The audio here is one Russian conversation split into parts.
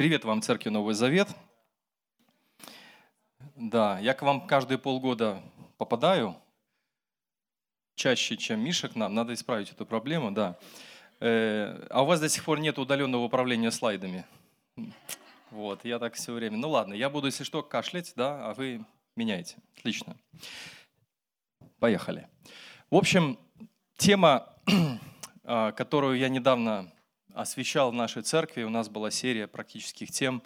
Привет вам, Церкви Новый Завет. Да, я к вам каждые полгода попадаю, чаще, чем Миша к нам. Надо исправить эту проблему, да. Э, а у вас до сих пор нет удаленного управления слайдами. Вот, я так все время. Ну ладно, я буду, если что, кашлять, да, а вы меняете. Отлично. Поехали. В общем, тема, а, которую я недавно освещал в нашей церкви. У нас была серия практических тем.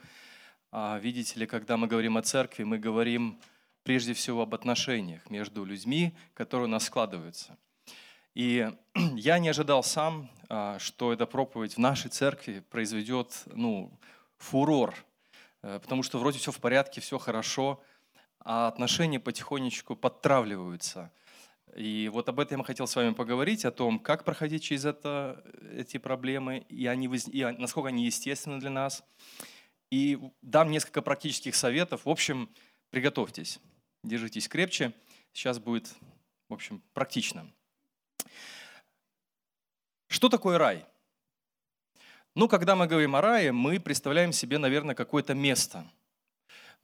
А, видите ли, когда мы говорим о церкви, мы говорим прежде всего об отношениях между людьми, которые у нас складываются. И я не ожидал сам, а, что эта проповедь в нашей церкви произведет ну, фурор, э, потому что вроде все в порядке, все хорошо, а отношения потихонечку подтравливаются – и вот об этом я хотел с вами поговорить, о том, как проходить через это, эти проблемы, и, они, и насколько они естественны для нас. И дам несколько практических советов. В общем, приготовьтесь, держитесь крепче. Сейчас будет, в общем, практично. Что такое рай? Ну, когда мы говорим о рае, мы представляем себе, наверное, какое-то место –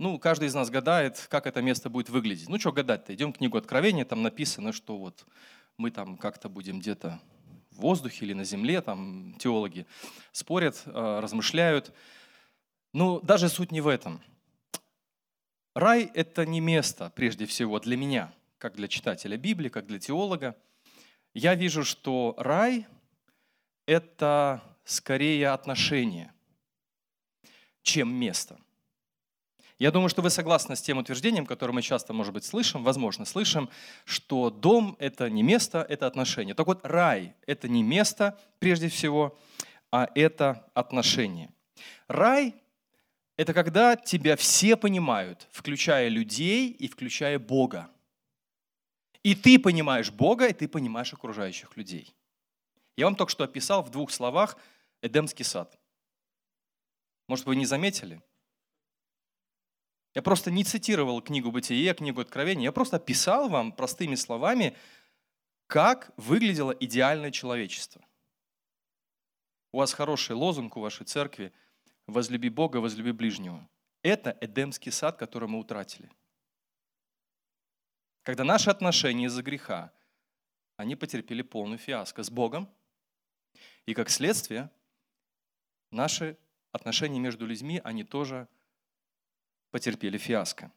ну, каждый из нас гадает, как это место будет выглядеть. Ну, что гадать-то? Идем в книгу Откровения, там написано, что вот мы там как-то будем где-то в воздухе или на земле, там теологи спорят, э, размышляют. Ну, даже суть не в этом. Рай – это не место, прежде всего, для меня, как для читателя Библии, как для теолога. Я вижу, что рай – это скорее отношение, чем место – я думаю, что вы согласны с тем утверждением, которое мы часто, может быть, слышим, возможно, слышим, что дом – это не место, это отношение. Так вот, рай – это не место, прежде всего, а это отношение. Рай – это когда тебя все понимают, включая людей и включая Бога. И ты понимаешь Бога, и ты понимаешь окружающих людей. Я вам только что описал в двух словах Эдемский сад. Может, вы не заметили? Я просто не цитировал книгу «Бытие», книгу «Откровения». Я просто описал вам простыми словами, как выглядело идеальное человечество. У вас хороший лозунг у вашей церкви «Возлюби Бога, возлюби ближнего». Это Эдемский сад, который мы утратили. Когда наши отношения из-за греха, они потерпели полную фиаско с Богом, и как следствие наши отношения между людьми, они тоже потерпели фиаско.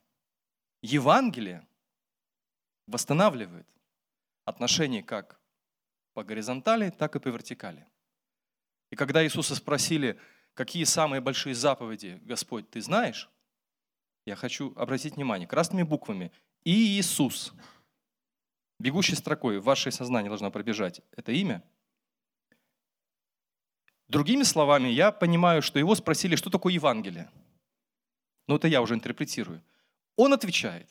Евангелие восстанавливает отношения как по горизонтали, так и по вертикали. И когда Иисуса спросили, какие самые большие заповеди, Господь, ты знаешь, я хочу обратить внимание красными буквами и Иисус. Бегущей строкой в ваше сознание должно пробежать это имя. Другими словами, я понимаю, что его спросили, что такое Евангелие – но это я уже интерпретирую. Он отвечает,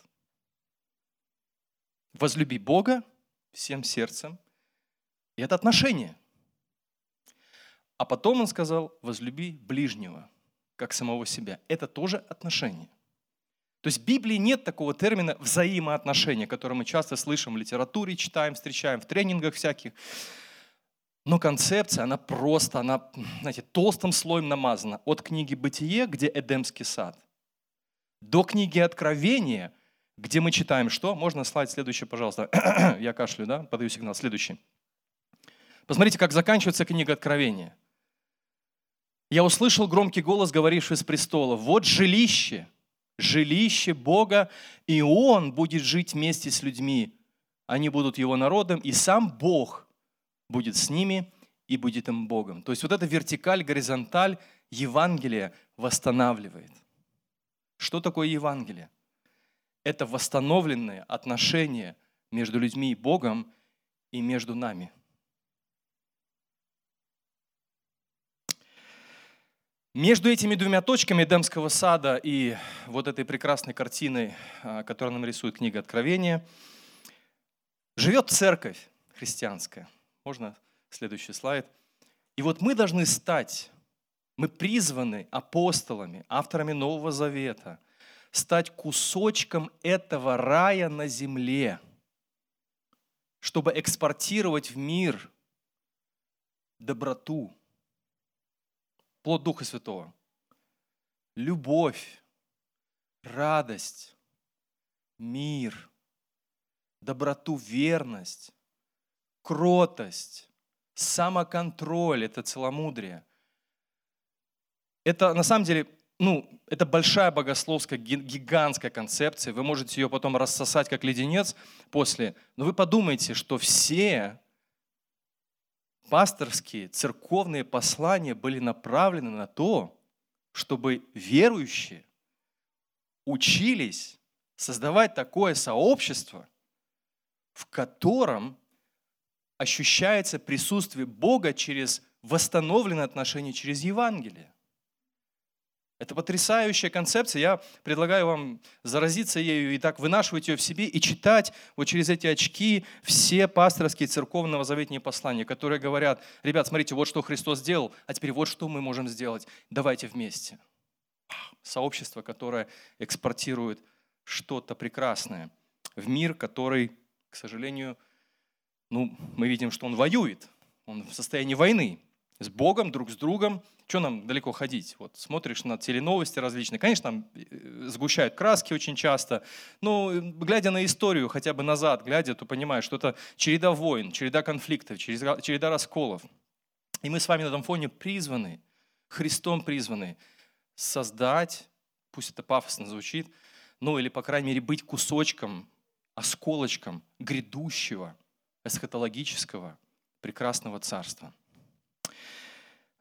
возлюби Бога всем сердцем, и это отношение. А потом он сказал, возлюби ближнего, как самого себя. Это тоже отношение. То есть в Библии нет такого термина взаимоотношения, который мы часто слышим в литературе, читаем, встречаем в тренингах всяких. Но концепция, она просто, она, знаете, толстым слоем намазана. От книги «Бытие», где Эдемский сад – до книги Откровения, где мы читаем что? Можно слайд следующий, пожалуйста. Я кашлю, да? Подаю сигнал. Следующий. Посмотрите, как заканчивается книга Откровения. Я услышал громкий голос, говоривший с престола. Вот жилище, жилище Бога, и Он будет жить вместе с людьми. Они будут Его народом, и сам Бог будет с ними и будет им Богом. То есть вот эта вертикаль, горизонталь Евангелия восстанавливает. Что такое Евангелие? Это восстановленные отношения между людьми и Богом и между нами. Между этими двумя точками Эдемского сада и вот этой прекрасной картиной, а, которую нам рисует книга Откровения, живет церковь христианская. Можно следующий слайд. И вот мы должны стать мы призваны апостолами, авторами Нового Завета, стать кусочком этого рая на земле, чтобы экспортировать в мир доброту, плод Духа Святого. любовь, радость, мир, доброту, верность, кротость, самоконтроль, это целомудрие. Это на самом деле, ну, это большая богословская, гигантская концепция. Вы можете ее потом рассосать как леденец после. Но вы подумайте, что все пасторские, церковные послания были направлены на то, чтобы верующие учились создавать такое сообщество, в котором ощущается присутствие Бога через восстановленные отношения, через Евангелие. Это потрясающая концепция. Я предлагаю вам заразиться ею и так вынашивать ее в себе и читать вот через эти очки все пасторские церковного заветные послания, которые говорят, ребят, смотрите, вот что Христос сделал, а теперь вот что мы можем сделать. Давайте вместе. Сообщество, которое экспортирует что-то прекрасное в мир, который, к сожалению, ну, мы видим, что он воюет. Он в состоянии войны с Богом, друг с другом. Что нам далеко ходить? Вот смотришь на теленовости различные. Конечно, там э, сгущают краски очень часто, но э, глядя на историю, хотя бы назад глядя, то понимаешь, что это череда войн, череда конфликтов, череда расколов. И мы с вами на этом фоне призваны, Христом призваны создать, пусть это пафосно звучит, ну или, по крайней мере, быть кусочком, осколочком грядущего, эсхатологического, прекрасного царства.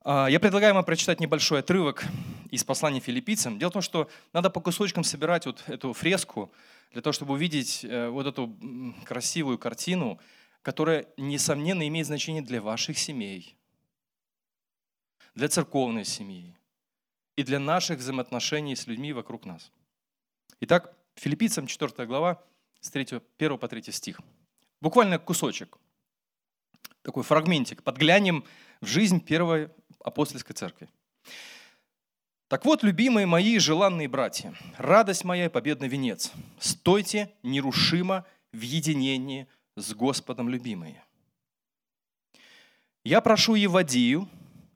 А, я предлагаю вам прочитать небольшой отрывок из послания филиппийцам. Дело в том, что надо по кусочкам собирать вот эту фреску для того, чтобы увидеть э, вот эту красивую картину, которая, несомненно, имеет значение для ваших семей, для церковной семьи и для наших взаимоотношений с людьми вокруг нас. Итак, филиппийцам 4 глава, с 3, 1 по 3 стих. Буквально кусочек, такой фрагментик. Подглянем в жизнь первой апостольской церкви. Так вот, любимые мои и желанные братья, радость моя и победный венец, стойте нерушимо в единении с Господом, любимые. Я прошу Евадию,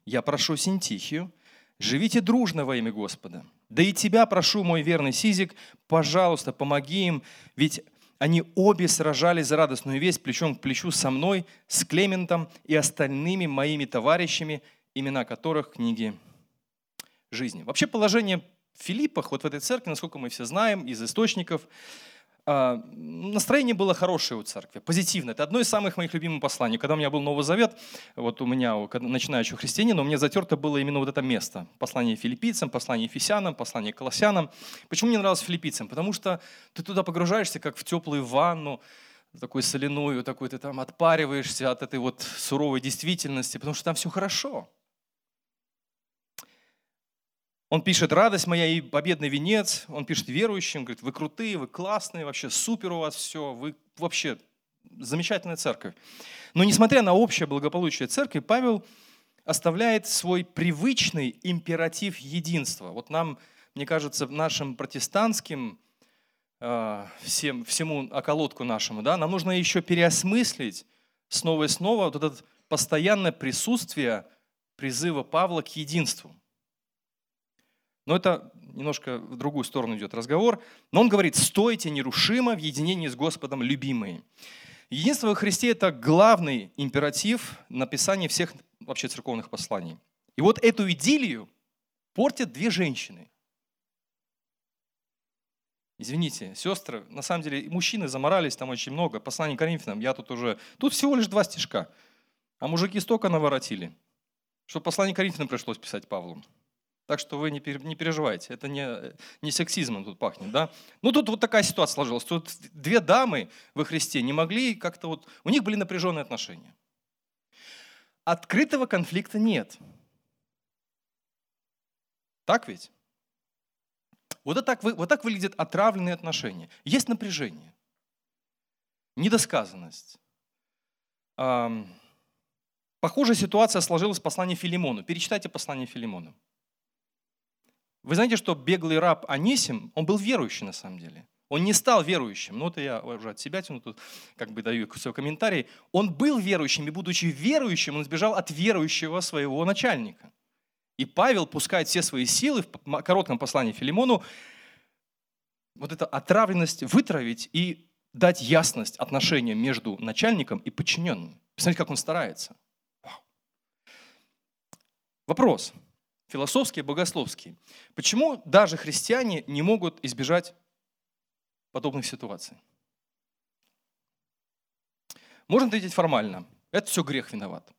я прошу Синтихию, живите дружно во имя Господа. Да и тебя прошу, мой верный Сизик, пожалуйста, помоги им, ведь они обе сражались за радостную весть плечом к плечу со мной, с Клементом и остальными моими товарищами, имена которых книги жизни. Вообще положение в Филиппах, вот в этой церкви, насколько мы все знаем из источников, а, настроение было хорошее у церкви, позитивное. Это одно из самых моих любимых посланий. Когда у меня был Новый Завет, вот у меня, начинающего христианина, у меня затерто было именно вот это место. Послание филиппийцам, послание ефесянам, послание колоссянам. Почему мне нравилось филиппийцам? Потому что ты туда погружаешься, как в теплую ванну, такой соляную, такой ты там отпариваешься от этой вот суровой действительности, потому что там все хорошо. Он пишет «Радость моя и победный венец». Он пишет верующим, говорит, вы крутые, вы классные, вообще супер у вас все, вы вообще замечательная церковь. Но несмотря на общее благополучие церкви, Павел оставляет свой привычный императив единства. Вот нам, мне кажется, нашим протестантским, э, всем, всему околотку нашему, да, нам нужно еще переосмыслить снова и снова вот это постоянное присутствие призыва Павла к единству – но это немножко в другую сторону идет разговор. Но он говорит, стойте нерушимо в единении с Господом, любимые. Единство во Христе – это главный императив написания всех вообще церковных посланий. И вот эту идиллию портят две женщины. Извините, сестры, на самом деле мужчины заморались там очень много. Послание Коринфянам, я тут уже... Тут всего лишь два стишка. А мужики столько наворотили, что послание Коринфянам пришлось писать Павлу. Так что вы не переживайте, это не, не сексизмом тут пахнет. Да? Ну тут вот такая ситуация сложилась. Тут две дамы во Христе не могли как-то вот... У них были напряженные отношения. Открытого конфликта нет. Так ведь? Вот, так, вот так выглядят отравленные отношения. Есть напряжение, недосказанность. Похожая ситуация сложилась в послании Филимону. Перечитайте послание Филимону. Вы знаете, что беглый раб Анисим, он был верующий на самом деле. Он не стал верующим. Ну, это я уже от себя тяну, тут как бы даю свой комментарий. Он был верующим, и будучи верующим, он сбежал от верующего своего начальника. И Павел пускает все свои силы в коротком послании Филимону вот эту отравленность вытравить и дать ясность отношениям между начальником и подчиненным. Посмотрите, как он старается. Вопрос. Философский, богословский. Почему даже христиане не могут избежать подобных ситуаций? Можно ответить формально. Это все грех виноват.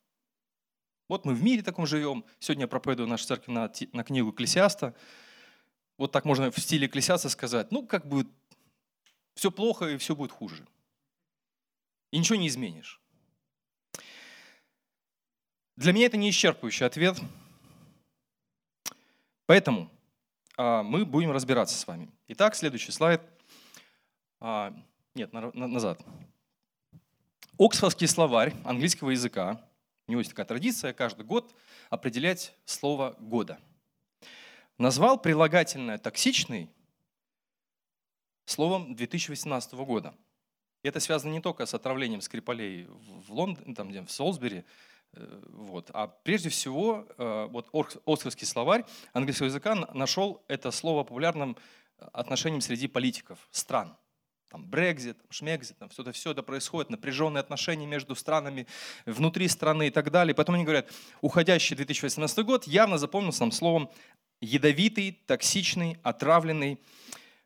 Вот мы в мире таком живем. Сегодня я проповедую нашу церковь на, на книгу Экклесиаста. Вот так можно в стиле Экклесиаста сказать. Ну, как бы все плохо и все будет хуже. И ничего не изменишь. Для меня это не исчерпывающий ответ. Поэтому а, мы будем разбираться с вами. Итак, следующий слайд. А, нет, на, на, назад. Оксфордский словарь английского языка у него есть такая традиция каждый год определять слово года. Назвал прилагательное «токсичный» словом 2018 года. И это связано не только с отравлением Скрипалей в Лондоне, там, где, в Солсбери, вот, а прежде всего э, вот Оксфордский словарь английского языка нашел это слово популярным отношением среди политиков стран – там Брекзит, Шмекзит, там все это, все это происходит, напряженные отношения между странами, внутри страны и так далее. Потом они говорят, уходящий 2018 год явно запомнился нам словом ядовитый, токсичный, отравленный.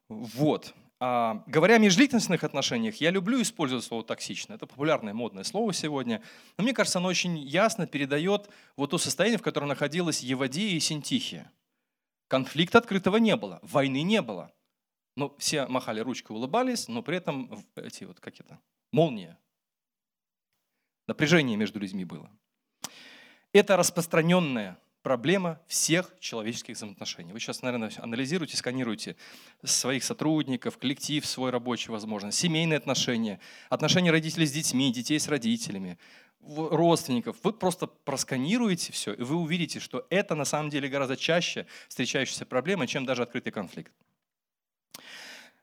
Вот. А, говоря о межличностных отношениях, я люблю использовать слово «токсично». Это популярное модное слово сегодня. Но мне кажется, оно очень ясно передает вот то состояние, в котором находилась Евадия и Синтихия. Конфликта открытого не было, войны не было – но все махали ручкой, улыбались, но при этом эти вот, как это, молния. Напряжение между людьми было. Это распространенная проблема всех человеческих взаимоотношений. Вы сейчас, наверное, анализируете, сканируете своих сотрудников, коллектив свой рабочий, возможно, семейные отношения, отношения родителей с детьми, детей с родителями, родственников. Вы просто просканируете все, и вы увидите, что это на самом деле гораздо чаще встречающаяся проблема, чем даже открытый конфликт.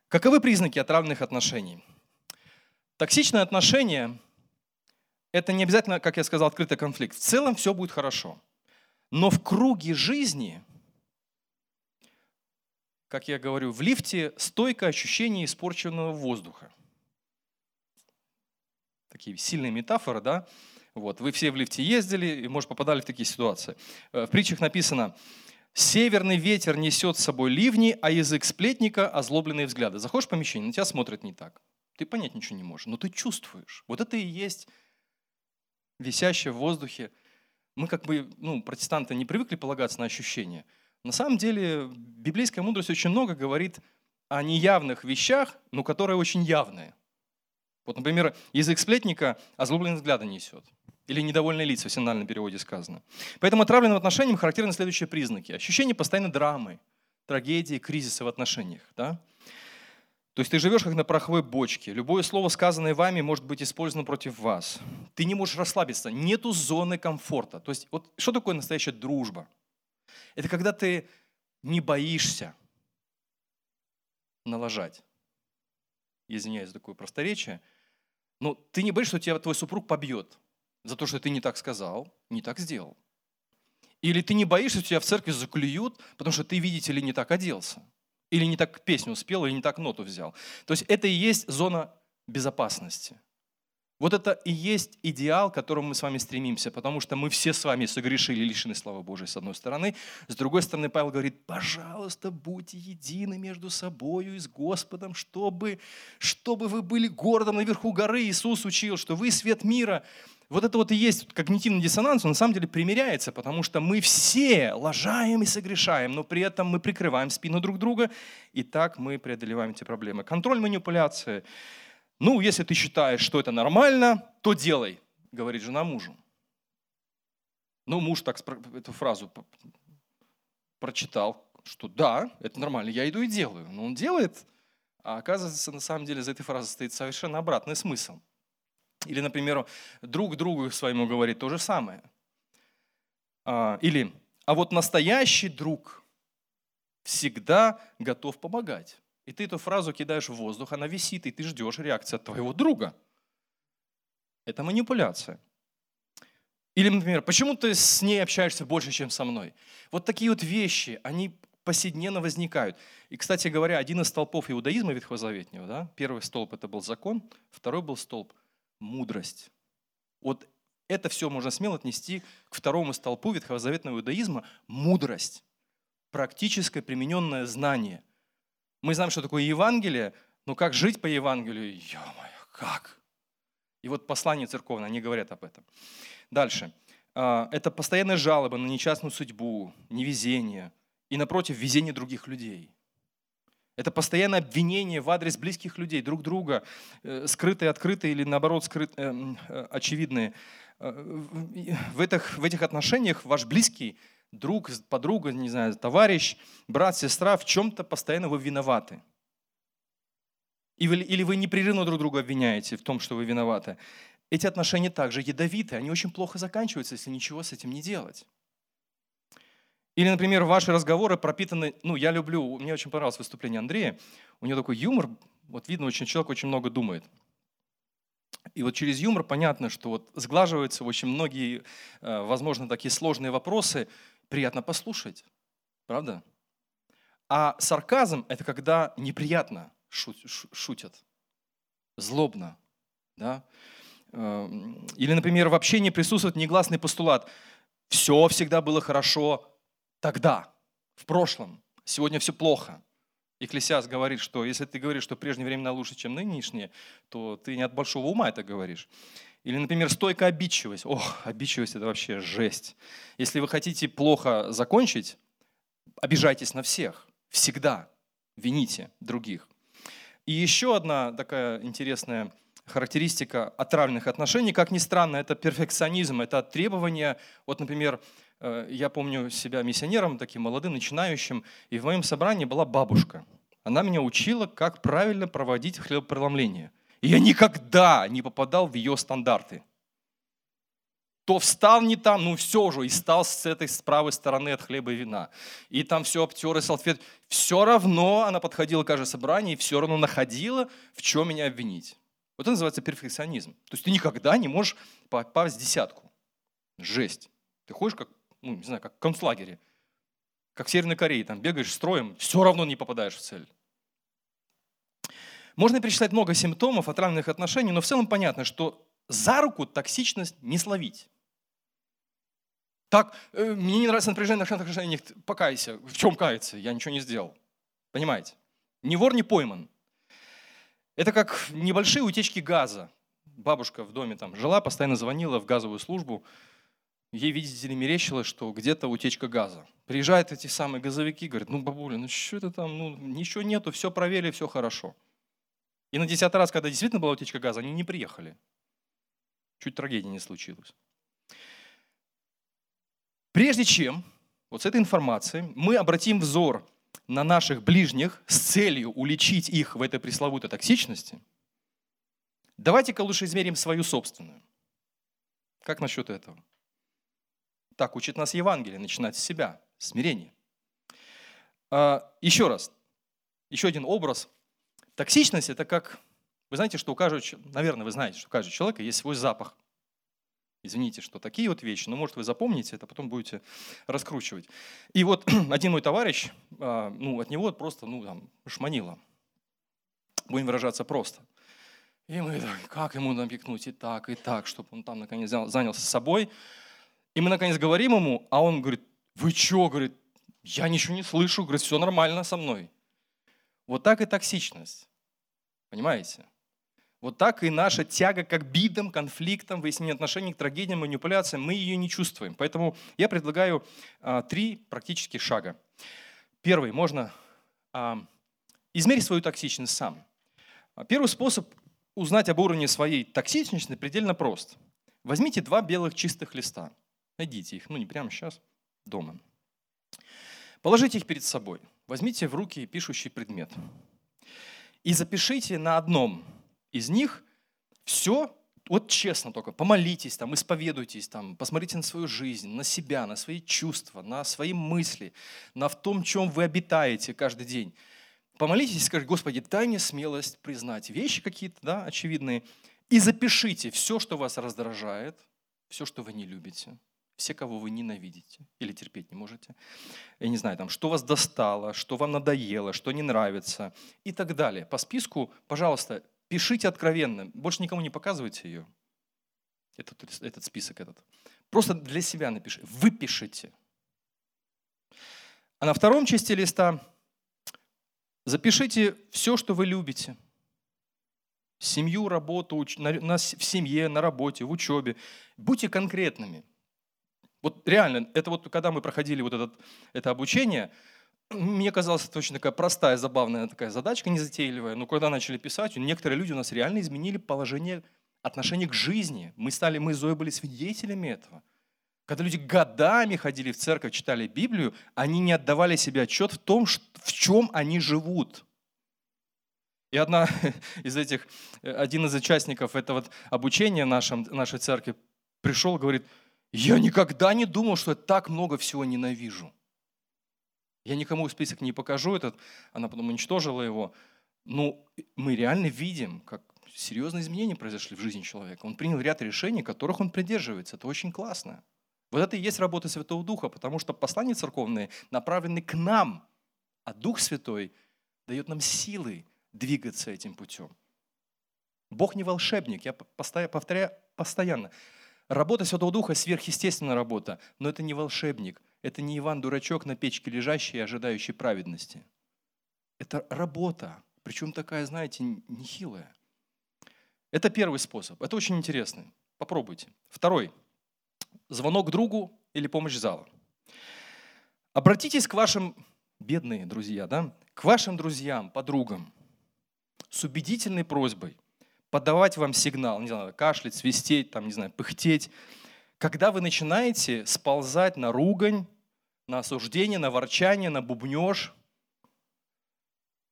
Каковы признаки отравленных отношений? Токсичные отношения – это не обязательно, как я сказал, открытый конфликт. В целом все будет хорошо. Но в круге жизни, как я говорю, в лифте стойкое ощущение испорченного воздуха. Такие сильные метафоры, да? Вот, вы все в лифте ездили и, может, попадали в такие ситуации. Э, в притчах написано – Северный ветер несет с собой ливни, а язык сплетника – озлобленные взгляды. Заходишь в помещение, на тебя смотрят не так. Ты понять ничего не можешь, но ты чувствуешь. Вот это и есть висящее в воздухе. Мы как бы, ну, протестанты не привыкли полагаться на ощущения. На самом деле библейская мудрость очень много говорит о неявных вещах, но которые очень явные. Вот, например, язык сплетника озлобленные взгляды несет. Или недовольные лица в синальном переводе сказано. Поэтому отравленным отношениям характерны следующие признаки. Ощущение постоянной драмы, трагедии, кризиса в отношениях. Да? То есть ты живешь как на пороховой бочке. Любое слово, сказанное вами, может быть использовано против вас. Ты не можешь расслабиться. Нету зоны комфорта. То есть вот что такое настоящая дружба? Это когда ты не боишься налажать. Извиняюсь за такое просторечие. Но ты не боишься, что тебя твой супруг побьет за то, что ты не так сказал, не так сделал. Или ты не боишься, что тебя в церкви заклюют, потому что ты, видите ли, не так оделся. Или не так песню спел, или не так ноту взял. То есть это и есть зона безопасности. Вот это и есть идеал, к которому мы с вами стремимся, потому что мы все с вами согрешили, лишены славы Божией, с одной стороны. С другой стороны, Павел говорит, пожалуйста, будьте едины между собой и с Господом, чтобы, чтобы вы были городом наверху горы. Иисус учил, что вы свет мира. Вот это вот и есть когнитивный диссонанс, он на самом деле примеряется, потому что мы все лажаем и согрешаем, но при этом мы прикрываем спину друг друга, и так мы преодолеваем эти проблемы. Контроль манипуляции. Ну, если ты считаешь, что это нормально, то делай, говорит жена мужу. Ну, муж так эту фразу прочитал, что да, это нормально, я иду и делаю. Но он делает, а оказывается, на самом деле за этой фразой стоит совершенно обратный смысл – или, например, друг другу своему говорит то же самое. А, или, а вот настоящий друг всегда готов помогать. И ты эту фразу кидаешь в воздух, она висит, и ты ждешь реакции от твоего друга. Это манипуляция. Или, например, почему ты с ней общаешься больше, чем со мной? Вот такие вот вещи, они повседневно возникают. И, кстати говоря, один из столпов иудаизма ветхозаветнего, да, первый столб это был закон, второй был столб – мудрость. Вот это все можно смело отнести к второму столпу ветхозаветного иудаизма – мудрость, практическое примененное знание. Мы знаем, что такое Евангелие, но как жить по Евангелию? Ё-моё, как? И вот послание церковное, они говорят об этом. Дальше. А, это постоянная жалоба на несчастную судьбу, невезение и, напротив, везение других людей. Это постоянное обвинение в адрес близких людей, друг друга, э, скрытые, открытые или, наоборот, скрытые, э, э, очевидные. В этих, в этих отношениях ваш близкий друг, подруга, не знаю, товарищ, брат, сестра, в чем-то постоянно вы виноваты. Или вы непрерывно друг друга обвиняете в том, что вы виноваты эти отношения также ядовиты, они очень плохо заканчиваются, если ничего с этим не делать. Или, например, ваши разговоры пропитаны, ну, я люблю, мне очень понравилось выступление Андрея, у него такой юмор, вот видно, очень человек очень много думает. И вот через юмор понятно, что вот сглаживаются очень многие, э, возможно, такие сложные вопросы, приятно послушать, правда? А сарказм – это когда неприятно шутят, злобно, да? Эм, или, например, в общении присутствует негласный постулат «все всегда было хорошо тогда, в прошлом, сегодня все плохо». Экклесиас говорит, что если ты говоришь, что прежние времена лучше, чем нынешние, то ты не от большого ума это говоришь. Или, например, стойкая обидчивость. Ох, обидчивость – это вообще жесть. Если вы хотите плохо закончить, обижайтесь на всех. Всегда вините других. И еще одна такая интересная характеристика отравленных отношений, как ни странно, это перфекционизм, это требование, вот, например, э, я помню себя миссионером, таким молодым, начинающим, и в моем собрании была бабушка. Она меня учила, как правильно проводить хлебопреломление. Я никогда не попадал в ее стандарты. То встал не там, ну все уже, и стал с этой с правой стороны от хлеба и вина. И там все обтеры, салфет. Все равно она подходила к каждое собрание и все равно находила, в чем меня обвинить. Вот это называется перфекционизм. То есть ты никогда не можешь попасть в десятку. Жесть. Ты ходишь как, ну, не знаю, как в концлагере, как в Северной Корее, там бегаешь строем, все равно не попадаешь в цель. Можно перечислять много симптомов отравленных отношений, но в целом понятно, что за руку токсичность не словить. Так, э, мне не нравится напряжение в отношениях, покайся. В чем каяться? Я ничего не сделал. Понимаете? Ни вор, не пойман. Это как небольшие утечки газа. Бабушка в доме там жила, постоянно звонила в газовую службу. Ей, видите ли, мерещилось, что где-то утечка газа. Приезжают эти самые газовики, говорят, ну, бабуля, ну что это там, ну, ничего нету, все проверили, все хорошо. И на десятый раз, когда действительно была утечка газа, они не приехали. Чуть трагедии не случилось. Прежде чем вот с этой информацией мы обратим взор на наших ближних с целью уличить их в этой пресловутой токсичности, давайте-ка лучше измерим свою собственную. Как насчет этого? Так учит нас Евангелие, начинать с себя, смирение. А, еще раз, еще один образ. Токсичность – это как, вы знаете, что у каждого, наверное, вы знаете, что у каждого человека есть свой запах. Извините, что такие вот вещи, но может вы запомните это, потом будете раскручивать. И вот один мой товарищ, а, ну от него просто, ну там, шманило. Будем выражаться просто. И мы так, как ему напекнуть и так, и так, чтобы он там наконец занялся собой. И мы наконец говорим ему, а он говорит, вы что, говорит, я ничего не слышу, говорит, все нормально со мной. Вот так и токсичность. Понимаете? Вот так и наша тяга к обидам, конфликтам, выяснению отношений, к трагедиям, манипуляциям, мы ее не чувствуем. Поэтому я предлагаю а, три практических шага. Первый, можно а, измерить свою токсичность сам. Первый способ узнать об уровне своей токсичности предельно прост. Возьмите два белых чистых листа. Найдите их, ну не прямо сейчас, дома. Положите их перед собой. Возьмите в руки пишущий предмет. И запишите на одном из них все, вот честно только, помолитесь, там, исповедуйтесь, там, посмотрите на свою жизнь, на себя, на свои чувства, на свои мысли, на в том, чем вы обитаете каждый день. Помолитесь и скажите, Господи, дай мне смелость признать вещи какие-то, да, очевидные, и запишите все, что вас раздражает, все, что вы не любите, все, кого вы ненавидите или терпеть не можете. Я не знаю, там, что вас достало, что вам надоело, что не нравится и так далее. По списку, пожалуйста, пишите откровенно. Больше никому не показывайте ее. Этот, этот список этот. Просто для себя напишите. Выпишите. А на втором части листа запишите все, что вы любите. Семью, работу, в семье, на работе, в учебе. Будьте конкретными. Вот реально, это вот когда мы проходили вот этот, это обучение, мне казалось, это очень такая простая, забавная такая задачка, незатейливая. Но когда начали писать, некоторые люди у нас реально изменили положение отношения к жизни. Мы стали, мы с Зоей были свидетелями этого. Когда люди годами ходили в церковь, читали Библию, они не отдавали себе отчет в том, в чем они живут. И одна из этих, один из участников этого обучения нашем, нашей церкви пришел говорит, я никогда не думал, что я так много всего ненавижу. Я никому список не покажу этот, она потом уничтожила его. Но мы реально видим, как серьезные изменения произошли в жизни человека. Он принял ряд решений, которых он придерживается. Это очень классно. Вот это и есть работа Святого Духа, потому что послания церковные направлены к нам, а Дух Святой дает нам силы двигаться этим путем. Бог не волшебник, я повторяю постоянно. Работа Святого Духа – сверхъестественная работа, но это не волшебник, это не Иван-дурачок на печке лежащий и ожидающий праведности. Это работа, причем такая, знаете, нехилая. Это первый способ, это очень интересно. Попробуйте. Второй – звонок другу или помощь зала. Обратитесь к вашим, бедные друзья, да, к вашим друзьям, подругам с убедительной просьбой – подавать вам сигнал, не знаю, кашлять, свистеть, там, не знаю, пыхтеть. Когда вы начинаете сползать на ругань, на осуждение, на ворчание, на бубнеж,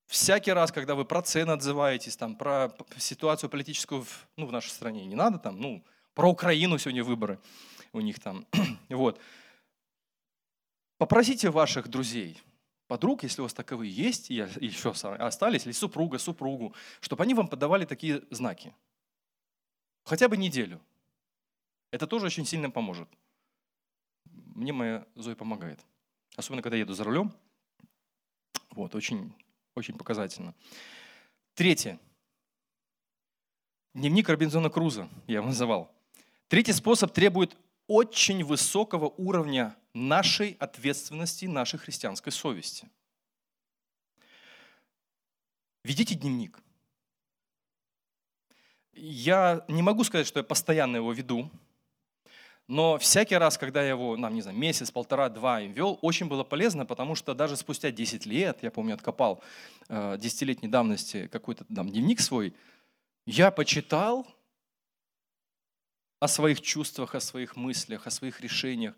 всякий раз, когда вы про цены отзываетесь, там, про ситуацию политическую в, ну, в нашей стране, не надо там, ну, про Украину сегодня выборы у них там, вот. Попросите ваших друзей, подруг, если у вас таковые есть, и еще остались, или супруга, супругу, чтобы они вам подавали такие знаки. Хотя бы неделю. Это тоже очень сильно поможет. Мне моя Зоя помогает. Особенно, когда еду за рулем. Вот, очень, очень показательно. Третье. Дневник Робинзона Круза я его называл. Третий способ требует очень высокого уровня нашей ответственности, нашей христианской совести. Ведите дневник. Я не могу сказать, что я постоянно его веду, но всякий раз, когда я его, нам, не знаю, месяц, полтора, два вел, очень было полезно, потому что даже спустя 10 лет, я помню, откопал э, десятилетней давности какой-то там дневник свой, я почитал о своих чувствах, о своих мыслях, о своих решениях.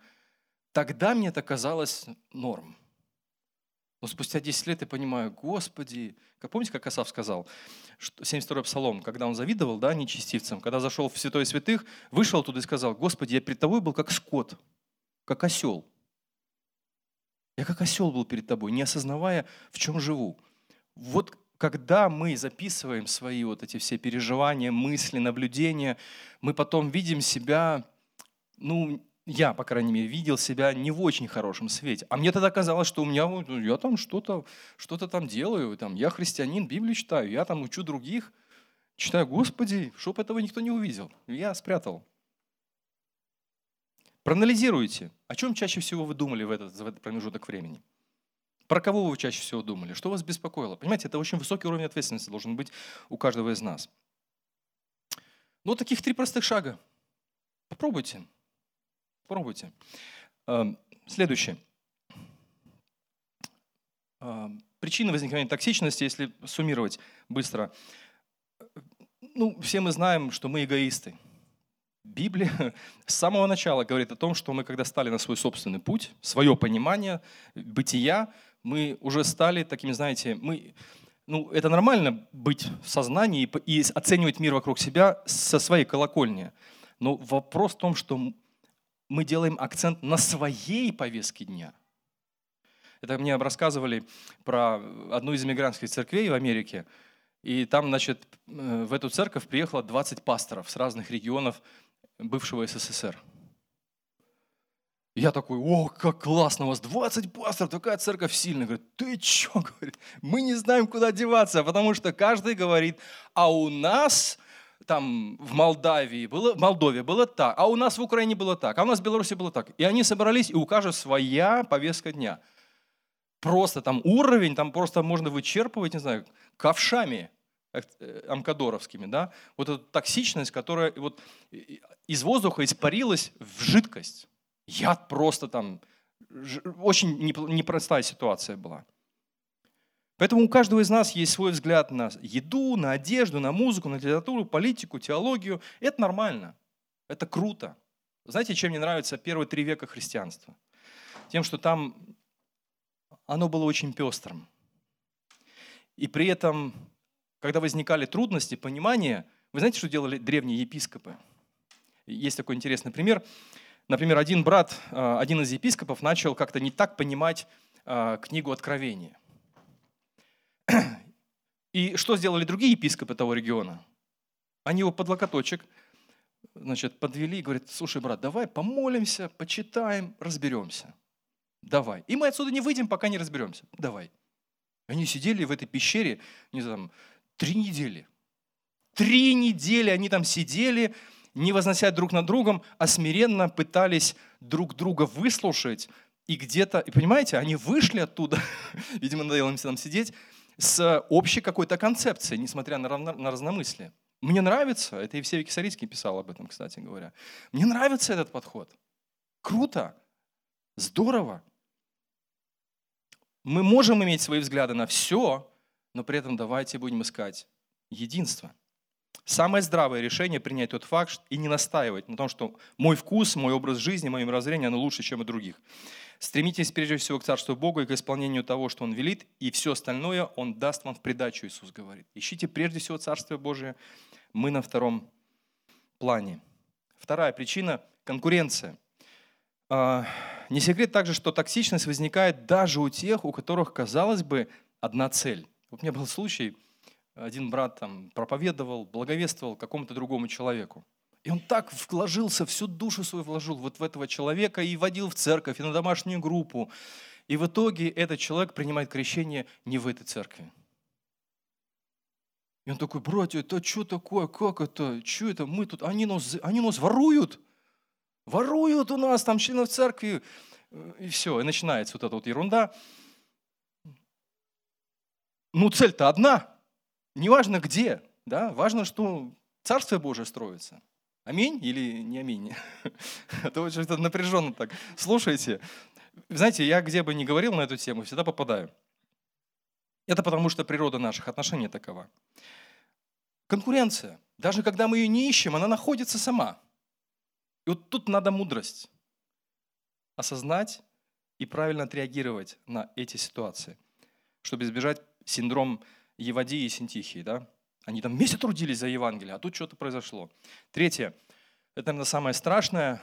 Тогда мне это казалось норм. Но спустя 10 лет я понимаю, Господи, как помните, как Асав сказал, что 72-й псалом, когда он завидовал, да, нечестивцам, когда зашел в святой святых, вышел туда и сказал, Господи, я перед тобой был как скот, как осел. Я как осел был перед тобой, не осознавая, в чем живу. Вот когда мы записываем свои вот эти все переживания, мысли, наблюдения, мы потом видим себя, ну, я, по крайней мере, видел себя не в очень хорошем свете. А мне тогда казалось, что у меня, ну, я там что-то что там делаю, там, я христианин, Библию читаю, я там учу других, читаю, Господи, чтоб этого никто не увидел. Я спрятал. Проанализируйте, о чем чаще всего вы думали в этот, в этот промежуток времени. Про кого вы чаще всего думали? Что вас беспокоило? Понимаете, это очень высокий уровень ответственности должен быть у каждого из нас. Ну, таких три простых шага. Попробуйте. Попробуйте. Эм, следующее. Эм, причины возникновения токсичности, если суммировать быстро. Ну, все мы знаем, что мы эгоисты. Библия с самого начала говорит о том, что мы, когда стали на свой собственный путь, свое понимание, бытия, мы уже стали такими, знаете, мы, ну, это нормально быть в сознании и оценивать мир вокруг себя со своей колокольни. Но вопрос в том, что мы делаем акцент на своей повестке дня. Это мне рассказывали про одну из иммигрантских церквей в Америке. И там, значит, э, в эту церковь приехало 20 пасторов с разных регионов бывшего СССР. Я такой, о, как классно, у вас 20 пасторов, такая церковь сильная. Говорит, ты что, говорит, мы не знаем, куда деваться, потому что каждый говорит, а у нас там в Молдавии было, в Молдове было так, а у нас в Украине было так, а у нас в Беларуси было так. И они собрались, и у каждого своя повестка дня. Просто там уровень, там просто можно вычерпывать, не знаю, ковшами э, амкадоровскими, да, вот эта токсичность, которая вот из воздуха испарилась в жидкость. Яд просто там, очень непростая ситуация была. Поэтому у каждого из нас есть свой взгляд на еду, на одежду, на музыку, на литературу, политику, теологию. Это нормально. Это круто. Знаете, чем мне нравятся первые три века христианства? Тем, что там оно было очень пестрым. И при этом, когда возникали трудности, понимание, вы знаете, что делали древние епископы? Есть такой интересный пример. Например, один брат, а, один из епископов начал как-то не так понимать а, книгу Откровения. И что сделали другие епископы того региона? Они его под локоточек значит, подвели и говорят, слушай, брат, давай помолимся, почитаем, разберемся. Давай. И мы отсюда не выйдем, пока не разберемся. Давай. Они сидели в этой пещере, не знаю, три недели. Три недели они там сидели, не вознося друг над другом, а смиренно пытались друг друга выслушать. И где-то, и понимаете, они вышли оттуда, видимо, надоело им там сидеть, с общей какой-то концепцией, несмотря на, равно, на разномыслие. Мне нравится, это Евсевий Кисарицкий писал об этом, кстати говоря. Мне нравится этот подход. Круто, здорово. Мы можем иметь свои взгляды на все, но при этом давайте будем искать единство. Самое здравое решение принять тот факт и не настаивать на том, что мой вкус, мой образ жизни, мое мировоззрение, оно лучше, чем у других. Стремитесь прежде всего к Царству Бога и к исполнению того, что Он велит, и все остальное Он даст вам в придачу, Иисус говорит. Ищите прежде всего Царствие Божие. Мы на втором плане. Вторая причина – конкуренция. А, не секрет также, что токсичность возникает даже у тех, у которых, казалось бы, одна цель. Вот у меня был случай – один брат там проповедовал, благовествовал какому-то другому человеку. И он так вложился, всю душу свою вложил вот в этого человека и водил в церковь, и на домашнюю группу. И в итоге этот человек принимает крещение не в этой церкви. И он такой, братья, это что такое, как это, что это, мы тут, они нас, они нас воруют, воруют у нас там членов церкви. И все, и начинается вот эта вот ерунда. Ну, цель-то одна – неважно где, да, важно, что Царствие Божие строится. Аминь или не аминь? Это очень напряженно так. Слушайте, знаете, я где бы ни говорил на эту тему, всегда попадаю. Это потому, что природа наших отношений такова. Конкуренция. Даже когда мы ее не ищем, она находится сама. И вот тут надо мудрость. Осознать и правильно отреагировать на эти ситуации, чтобы избежать синдром Евадии и Синтихии, да? Они там вместе трудились за Евангелие, а тут что-то произошло. Третье, это, наверное, самое страшное,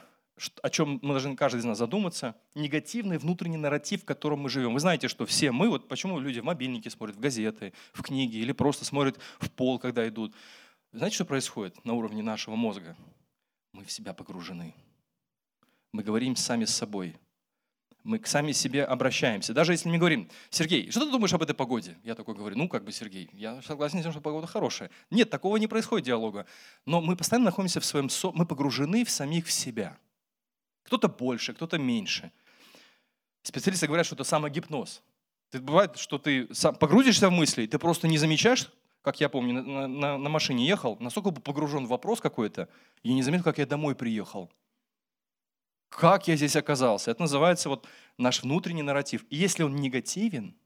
о чем мы должны каждый из нас задуматься, негативный внутренний нарратив, в котором мы живем. Вы знаете, что все мы, вот почему люди в мобильнике смотрят, в газеты, в книги или просто смотрят в пол, когда идут. Знаете, что происходит на уровне нашего мозга? Мы в себя погружены. Мы говорим сами с собой. Мы к сами себе обращаемся. Даже если мы говорим, Сергей, что ты думаешь об этой погоде? Я такой говорю, ну как бы, Сергей, я согласен с тем, что погода хорошая. Нет, такого не происходит диалога. Но мы постоянно находимся в своем, со... мы погружены в самих в себя. Кто-то больше, кто-то меньше. Специалисты говорят, что это самогипноз. Ты, бывает, что ты сам погрузишься в мысли, ты просто не замечаешь, как я помню, на, на, на машине ехал, настолько был погружен в вопрос какой-то, и не заметил, как я домой приехал как я здесь оказался. Это называется вот наш внутренний нарратив. И если он негативен,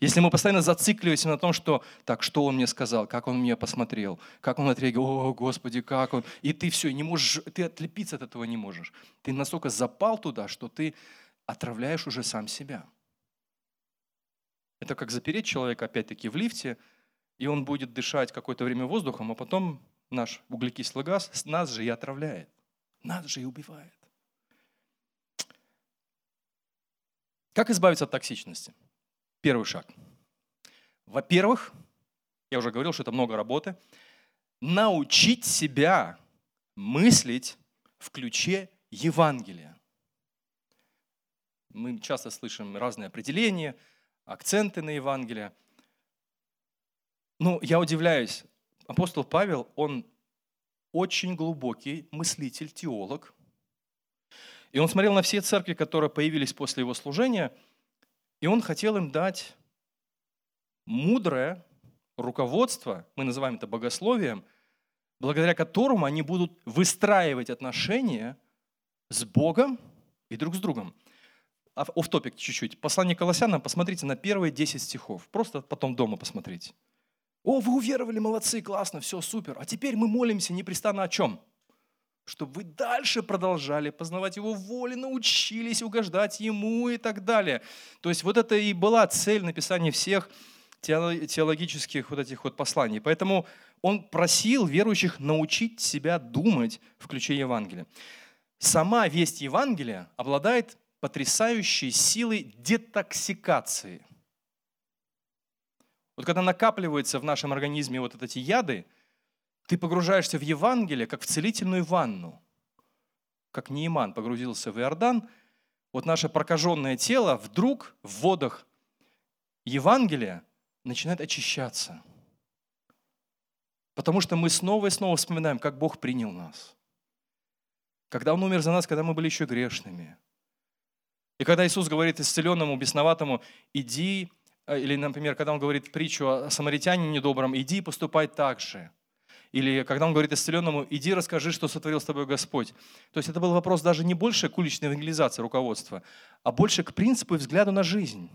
если мы постоянно зацикливаемся на том, что так, что он мне сказал, как он меня посмотрел, как он отреагировал, о, Господи, как он, и ты все, не можешь, ты отлепиться от этого не можешь. Ты настолько запал туда, что ты отравляешь уже сам себя. Это как запереть человека, опять-таки, в лифте, и он будет дышать какое-то время воздухом, а потом наш углекислый газ нас же и отравляет. Нас же и убивает. Как избавиться от токсичности? Первый шаг. Во-первых, я уже говорил, что это много работы, научить себя мыслить в ключе Евангелия. Мы часто слышим разные определения, акценты на Евангелие. Но я удивляюсь, апостол Павел, он очень глубокий мыслитель, теолог. И он смотрел на все церкви, которые появились после его служения, и он хотел им дать мудрое руководство, мы называем это богословием, благодаря которому они будут выстраивать отношения с Богом и друг с другом. Оф топик чуть-чуть. Послание Колоссянам, посмотрите на первые 10 стихов. Просто потом дома посмотрите. О, вы уверовали, молодцы, классно, все, супер. А теперь мы молимся непрестанно о чем? Чтобы вы дальше продолжали познавать Его волю, научились угождать Ему и так далее. То есть вот это и была цель написания всех теологических вот этих вот посланий. Поэтому он просил верующих научить себя думать в ключе Евангелия. Сама весть Евангелия обладает потрясающей силой детоксикации. Вот когда накапливаются в нашем организме вот эти яды, ты погружаешься в Евангелие, как в целительную ванну. Как Неиман погрузился в Иордан, вот наше прокаженное тело вдруг в водах Евангелия начинает очищаться. Потому что мы снова и снова вспоминаем, как Бог принял нас. Когда Он умер за нас, когда мы были еще грешными. И когда Иисус говорит исцеленному, бесноватому, иди, или, например, когда Он говорит притчу о самаритянине недобром, иди и поступай так же. Или когда он говорит исцеленному, иди расскажи, что сотворил с тобой Господь. То есть это был вопрос даже не больше к уличной евангелизации руководства, а больше к принципу и взгляду на жизнь.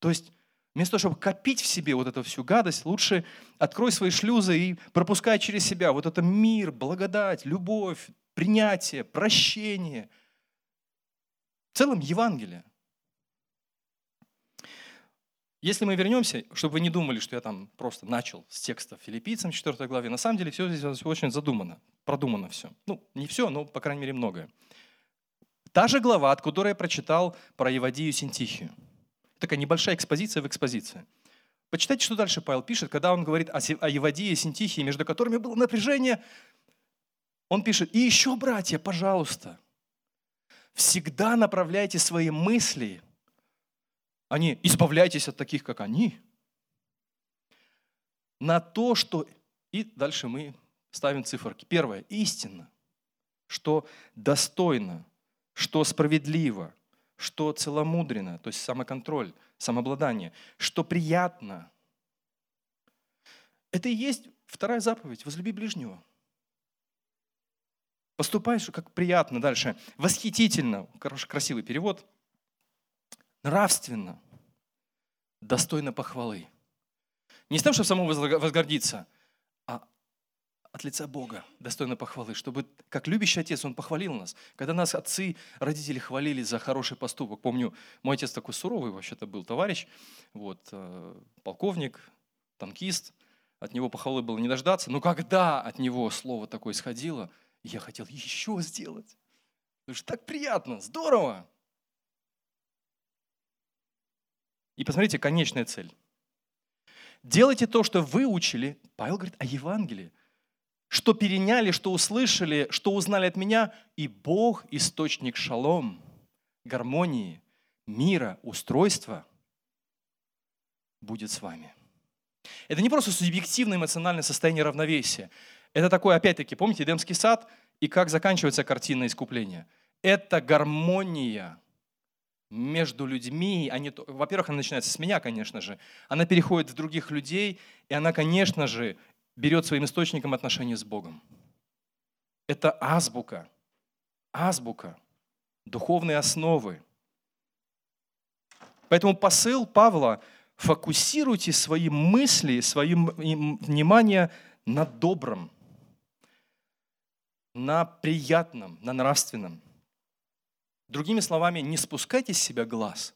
То есть Вместо того, чтобы копить в себе вот эту всю гадость, лучше открой свои шлюзы и пропускай через себя вот это мир, благодать, любовь, принятие, прощение. В целом Евангелие. Если мы вернемся, чтобы вы не думали, что я там просто начал с текста филиппийцам 4 главе, на самом деле все здесь очень задумано, продумано все. Ну, не все, но, по крайней мере, многое. Та же глава, от которой я прочитал про Евадию Синтихию – Такая небольшая экспозиция в экспозиции. Почитайте, что дальше Павел пишет, когда он говорит о Евадии и Синтихии, между которыми было напряжение. Он пишет, и еще, братья, пожалуйста, всегда направляйте свои мысли, а не избавляйтесь от таких, как они, на то, что... И дальше мы ставим циферки. Первое, истинно, что достойно, что справедливо, что целомудренно, то есть самоконтроль, самообладание, что приятно. Это и есть вторая заповедь – возлюби ближнего. Поступаешь, как приятно дальше. Восхитительно, хороший, красивый перевод. Нравственно, достойно похвалы. Не с тем, чтобы самому возгордиться, от лица Бога, достойно похвалы, чтобы, как любящий отец, он похвалил нас. Когда нас отцы, родители хвалили за хороший поступок. Помню, мой отец такой суровый вообще-то был товарищ, вот, э, полковник, танкист, от него похвалы было не дождаться, но когда от него слово такое сходило, я хотел еще сделать. Это же так приятно, здорово. И посмотрите, конечная цель. Делайте то, что вы учили. Павел говорит о Евангелии что переняли, что услышали, что узнали от меня, и Бог – источник шалом, гармонии, мира, устройства будет с вами. Это не просто субъективное эмоциональное состояние равновесия. Это такое, опять-таки, помните, Эдемский сад и как заканчивается картина искупления? Это гармония между людьми. Они, во-первых, она начинается с меня, конечно же. Она переходит в других людей, и она, конечно же, берет своим источником отношения с Богом. Это азбука, азбука, духовные основы. Поэтому посыл Павла – фокусируйте свои мысли, свое внимание на добром, на приятном, на нравственном. Другими словами, не спускайте с себя глаз.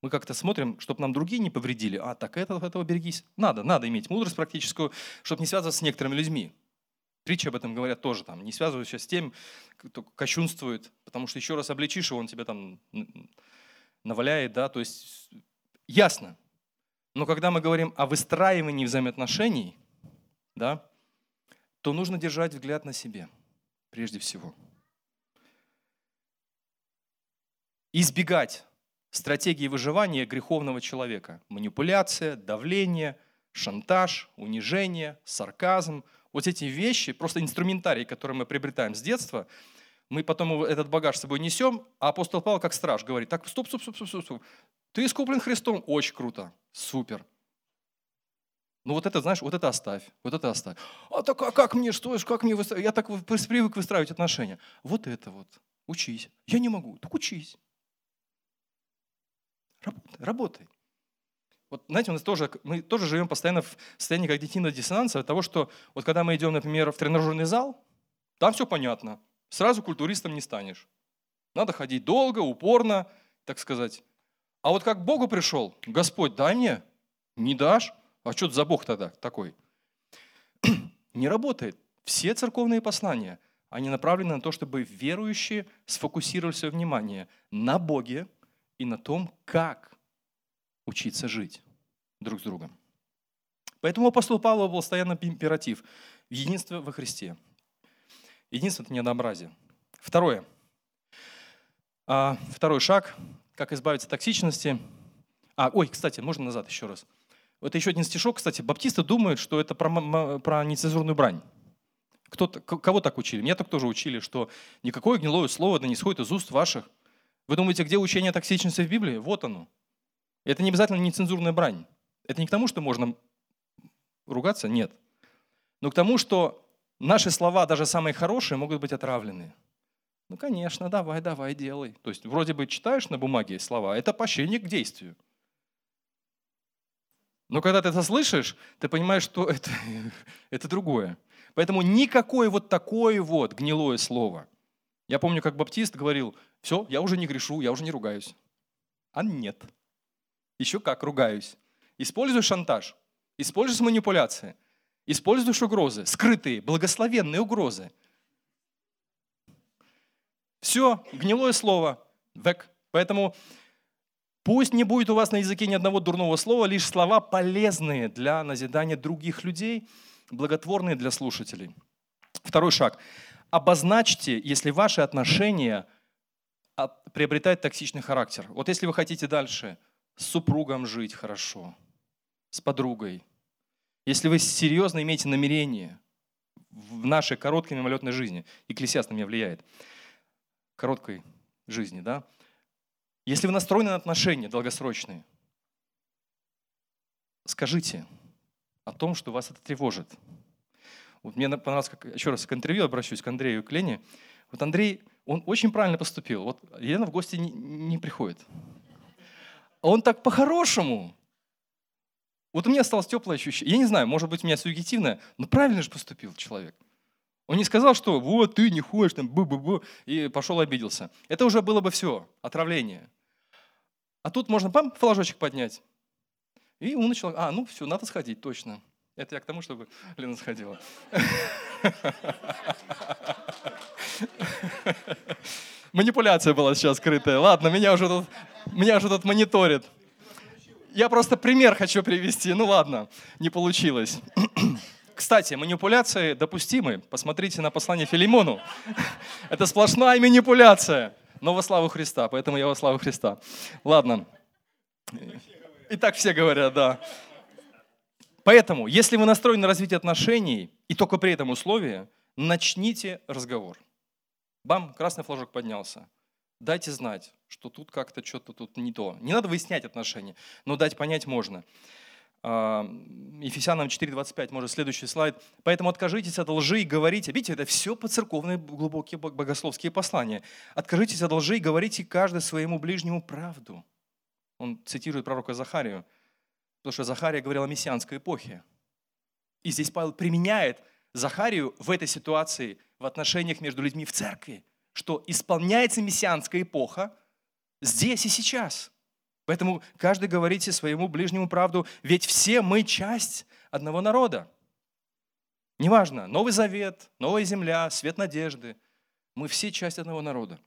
Мы как-то смотрим, чтобы нам другие не повредили. А, так это, этого берегись. Надо, надо иметь мудрость практическую, чтобы не связываться с некоторыми людьми. Притчи об этом говорят тоже. Там, не связывайся с тем, кто кощунствует, потому что еще раз обличишь его, он тебя там наваляет. Да? То есть ясно. Но когда мы говорим о выстраивании взаимоотношений, да, то нужно держать взгляд на себе. прежде всего. Избегать стратегии выживания греховного человека. Манипуляция, давление, шантаж, унижение, сарказм. Вот эти вещи, просто инструментарий, который мы приобретаем с детства, мы потом этот багаж с собой несем, а апостол Павел как страж говорит, так, стоп, стоп, стоп, стоп, стоп, ты искуплен Христом, очень круто, супер. Ну вот это, знаешь, вот это оставь, вот это оставь. А так а как мне, что, как мне, я так привык выстраивать отношения. Вот это вот, учись. Я не могу, так учись. Работай, работай. Вот, знаете, у нас тоже, мы тоже живем постоянно в состоянии когнитивного диссонанса от того, что вот когда мы идем, например, в тренажерный зал, там все понятно. Сразу культуристом не станешь. Надо ходить долго, упорно, так сказать. А вот как к Богу пришел, Господь, дай мне, не дашь, а что это за Бог тогда такой? Не работает. Все церковные послания, они направлены на то, чтобы верующие сфокусировали свое внимание на Боге и на том, как учиться жить друг с другом. Поэтому апостол Павла был постоянно императив – единство во Христе. Единство – это не однообразие. Второе. А, второй шаг – как избавиться от токсичности. А, ой, кстати, можно назад еще раз. Это еще один стишок, кстати. Баптисты думают, что это про, про нецензурную брань. Кто, кого так учили? Меня так тоже учили, что никакое гнилое слово да не сходит из уст ваших. Вы думаете, где учение токсичности в Библии? Вот оно. Это не обязательно нецензурная брань. Это не к тому, что можно ругаться, нет. Но к тому, что наши слова, даже самые хорошие, могут быть отравлены. Ну, конечно, давай, давай, делай. То есть вроде бы читаешь на бумаге слова, это поощрение к действию. Но когда ты это слышишь, ты понимаешь, что это, это другое. Поэтому никакое вот такое вот гнилое слово. Я помню, как баптист говорил, все, я уже не грешу, я уже не ругаюсь. А нет. Еще как ругаюсь. Используй шантаж, используй манипуляции, используешь угрозы, скрытые, благословенные угрозы. Все, гнилое слово, век. Поэтому Пусть не будет у вас на языке ни одного дурного слова, лишь слова полезные для назидания других людей, благотворные для слушателей. Второй шаг. Обозначьте, если ваши отношения приобретают токсичный характер. Вот если вы хотите дальше с супругом жить хорошо, с подругой, если вы серьезно имеете намерение в нашей короткой мимолетной жизни, экклесиаст на меня влияет, короткой жизни, да, если вы настроены на отношения долгосрочные, скажите о том, что вас это тревожит. Вот мне понравилось, как, еще раз к интервью обращусь, к Андрею к Лене. Вот Андрей, он очень правильно поступил. Вот Елена в гости не, не приходит. Он так по-хорошему. Вот у меня осталось теплое ощущение. Я не знаю, может быть, у меня субъективное, но правильно же поступил человек. Он не сказал, что вот ты не ходишь, там, бу-бу-бу, и пошел обиделся. Это уже было бы все, отравление. А тут можно пам, флажочек поднять. И он начал, а, ну все, надо сходить, точно. Это я к тому, чтобы Лена сходила. Манипуляция была сейчас скрытая. Ладно, меня уже тут, меня уже тут мониторит. Я просто пример хочу привести. Ну ладно, не получилось. Кстати, манипуляции допустимы. Посмотрите на послание Филимону. Это сплошная манипуляция но во славу Христа, поэтому я во славу Христа. Ладно. И так все говорят, да. Поэтому, если вы настроены на развитие отношений, и только при этом условии, начните разговор. Бам, красный флажок поднялся. Дайте знать, что тут как-то что-то тут не то. Не надо выяснять отношения, но дать понять можно. А, Ефесянам 4.25, может, следующий слайд. «Поэтому откажитесь от лжи и говорите». Видите, это все по церковные глубокие богословские послания. «Откажитесь от лжи и говорите каждый своему ближнему правду». Он цитирует пророка Захарию, потому что Захария говорил о мессианской эпохе. И здесь Павел применяет Захарию в этой ситуации в отношениях между людьми в церкви, что исполняется мессианская эпоха здесь и сейчас – Поэтому каждый говорите своему ближнему правду, ведь все мы часть одного народа. Неважно, Новый Завет, Новая Земля, Свет Надежды. Мы все часть одного народа.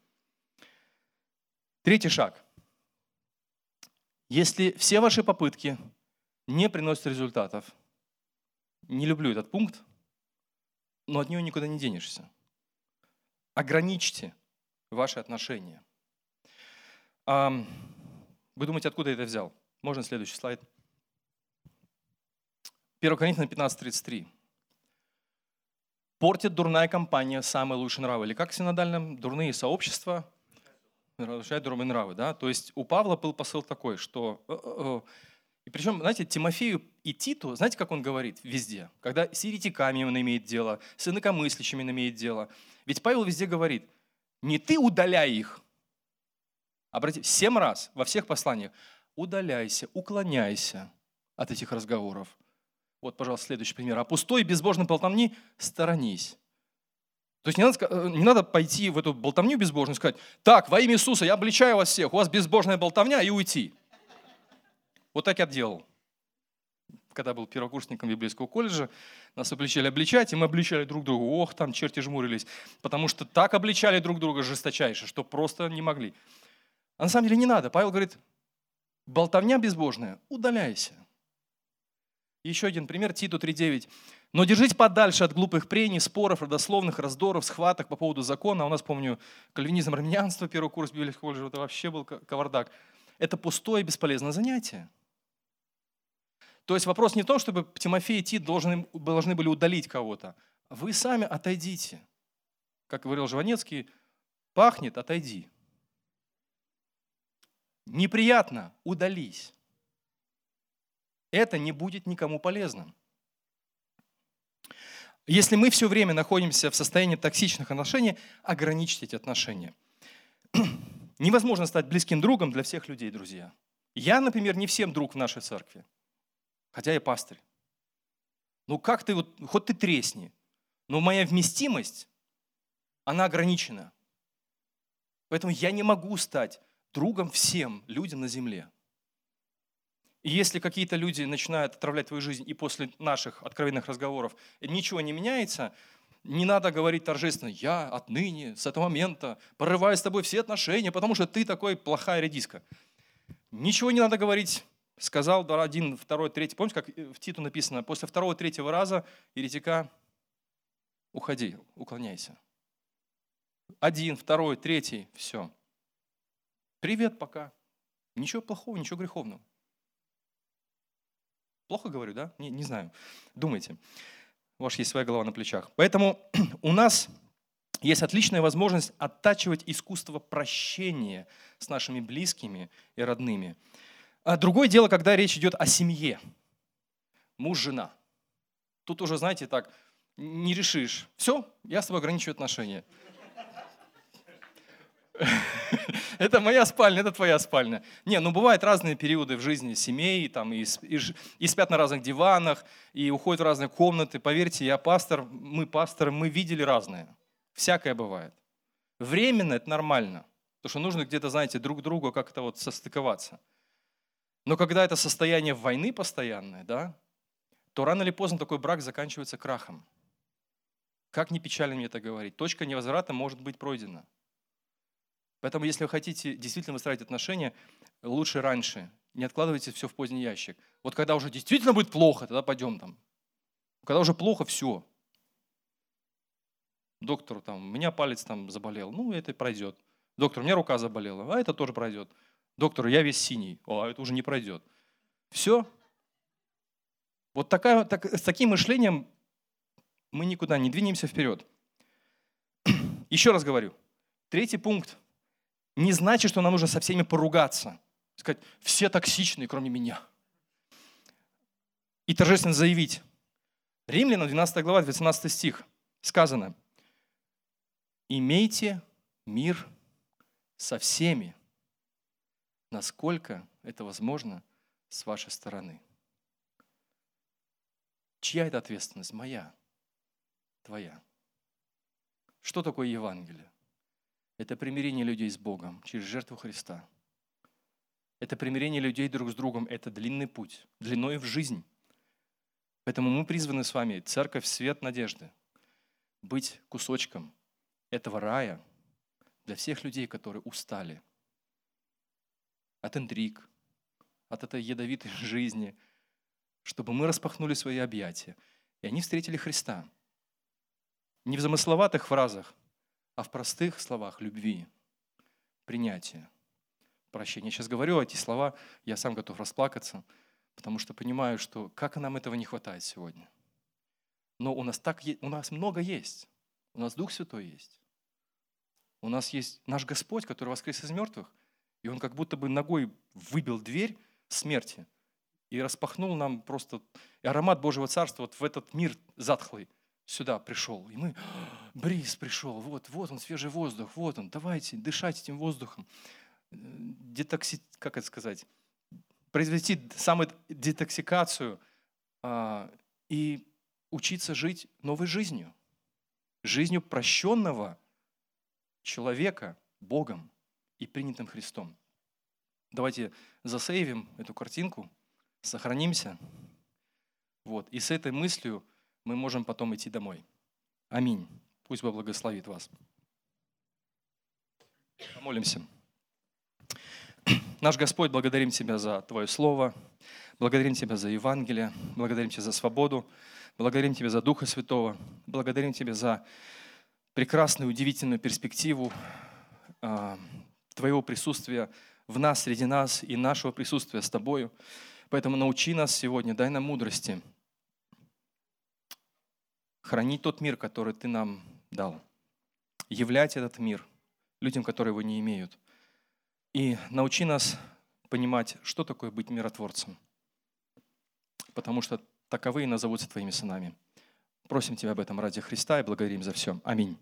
Третий шаг. Если все ваши попытки не приносят результатов, не люблю этот пункт, но от него никуда не денешься. ограничьте ваши отношения. Вы думаете, откуда я это взял? Можно следующий слайд. 1 Коринфянам 15.33. Портит дурная компания самые лучшие нравы. Или как в синодальном? Дурные сообщества разрушают дурные нравы. Да? То есть у Павла был посыл такой, что... И причем, знаете, Тимофею и Титу, знаете, как он говорит везде? Когда с еретиками он имеет дело, с инакомыслящими он имеет дело. Ведь Павел везде говорит, не ты удаляй их. Обратите, семь раз во всех посланиях. Удаляйся, уклоняйся от этих разговоров. Вот, пожалуйста, следующий пример. А пустой безбожной болтовни сторонись. То есть не надо, э, не надо пойти в эту болтовню безбожную и сказать, так, во имя Иисуса я обличаю вас всех, у вас безбожная болтовня, и уйти. Вот так я делал. Когда был первокурсником библейского колледжа, нас обличали обличать, и мы обличали друг друга. Ох, там черти жмурились. Потому что так обличали друг друга жесточайше, что просто не могли. А на самом деле не надо. Павел говорит, болтовня безбожная, удаляйся. Еще один пример, Титу 3.9. Но держись подальше от глупых прений, споров, родословных, раздоров, схваток по поводу закона. У нас, помню, кальвинизм, армянство, первый курс библейского колледжа, это вообще был кавардак. Это пустое и бесполезное занятие. То есть вопрос не в том, чтобы Тимофей и Тит должны, должны были удалить кого-то. Вы сами отойдите. Как говорил Жванецкий, пахнет, отойди. Неприятно, удались. Это не будет никому полезным. Если мы все время находимся в состоянии токсичных отношений, ограничьте эти отношения. Невозможно стать близким другом для всех людей, друзья. Я, например, не всем друг в нашей церкви, хотя я пастырь. Ну как ты, вот, хоть ты тресни, но моя вместимость, она ограничена. Поэтому я не могу стать другом всем людям на земле. И если какие-то люди начинают отравлять твою жизнь, и после наших откровенных разговоров ничего не меняется, не надо говорить торжественно, я отныне, с этого момента, порываю с тобой все отношения, потому что ты такой плохая редиска. Ничего не надо говорить. Сказал один, второй, третий. Помните, как в Титу написано, после второго, третьего раза еретика уходи, уклоняйся. Один, второй, третий, все. Привет, пока. Ничего плохого, ничего греховного. Плохо говорю, да? Не, не знаю. Думайте. У вас есть своя голова на плечах. Поэтому у нас есть отличная возможность оттачивать искусство прощения с нашими близкими и родными. А другое дело, когда речь идет о семье. Муж, жена. Тут уже, знаете, так, не решишь. Все, я с тобой ограничиваю отношения. это моя спальня, это твоя спальня. Не, ну бывают разные периоды в жизни семей, там, и, и, и спят на разных диванах, и уходят в разные комнаты. Поверьте, я пастор, мы пасторы, мы видели разное. Всякое бывает. Временно это нормально, потому что нужно где-то, знаете, друг другу как-то вот состыковаться. Но когда это состояние войны постоянное, да, то рано или поздно такой брак заканчивается крахом. Как не печально мне это говорить, точка невозврата может быть пройдена. Поэтому, если вы хотите действительно выстраивать отношения, лучше раньше. Не откладывайте все в поздний ящик. Вот когда уже действительно будет плохо, тогда пойдем там. Когда уже плохо, все. Доктор, там, у меня палец там заболел, ну, это пройдет. Доктор, у меня рука заболела, а это тоже пройдет. Доктор, я весь синий, а это уже не пройдет. Все. Вот такая, так, с таким мышлением мы никуда не двинемся вперед. Еще раз говорю. Третий пункт не значит, что нам нужно со всеми поругаться. Сказать, все токсичные, кроме меня. И торжественно заявить. Римлянам, 12 глава, 18 стих, сказано, имейте мир со всеми, насколько это возможно с вашей стороны. Чья это ответственность? Моя, твоя. Что такое Евангелие? Это примирение людей с Богом через жертву Христа. Это примирение людей друг с другом. Это длинный путь, длиной в жизнь. Поэтому мы призваны с вами, церковь, свет надежды, быть кусочком этого рая для всех людей, которые устали от интриг, от этой ядовитой жизни, чтобы мы распахнули свои объятия, и они встретили Христа. Не в замысловатых фразах, а в простых словах любви, принятия, прощения. Я сейчас говорю эти слова, я сам готов расплакаться, потому что понимаю, что как нам этого не хватает сегодня. Но у нас, так, у нас много есть. У нас Дух Святой есть. У нас есть наш Господь, который воскрес из мертвых, и Он как будто бы ногой выбил дверь смерти и распахнул нам просто и аромат Божьего Царства вот в этот мир затхлый сюда пришел. И мы, бриз пришел, вот, вот он, свежий воздух, вот он, давайте дышать этим воздухом. Детокси, как это сказать, произвести самодетоксикацию а, и учиться жить новой жизнью. Жизнью прощенного человека Богом и принятым Христом. Давайте засейвим эту картинку, сохранимся. Вот. И с этой мыслью мы можем потом идти домой. Аминь. Пусть Бог благословит вас. Помолимся. Наш Господь, благодарим Тебя за Твое Слово, благодарим Тебя за Евангелие, благодарим Тебя за свободу, благодарим Тебя за Духа Святого, благодарим Тебя за прекрасную, удивительную перспективу а, Твоего присутствия в нас, среди нас и нашего присутствия с Тобою. Поэтому научи нас сегодня, дай нам мудрости хранить тот мир, который Ты нам дал, являть этот мир людям, которые его не имеют. И научи нас понимать, что такое быть миротворцем, потому что таковые назовутся Твоими сынами. Просим Тебя об этом ради Христа и благодарим за все. Аминь.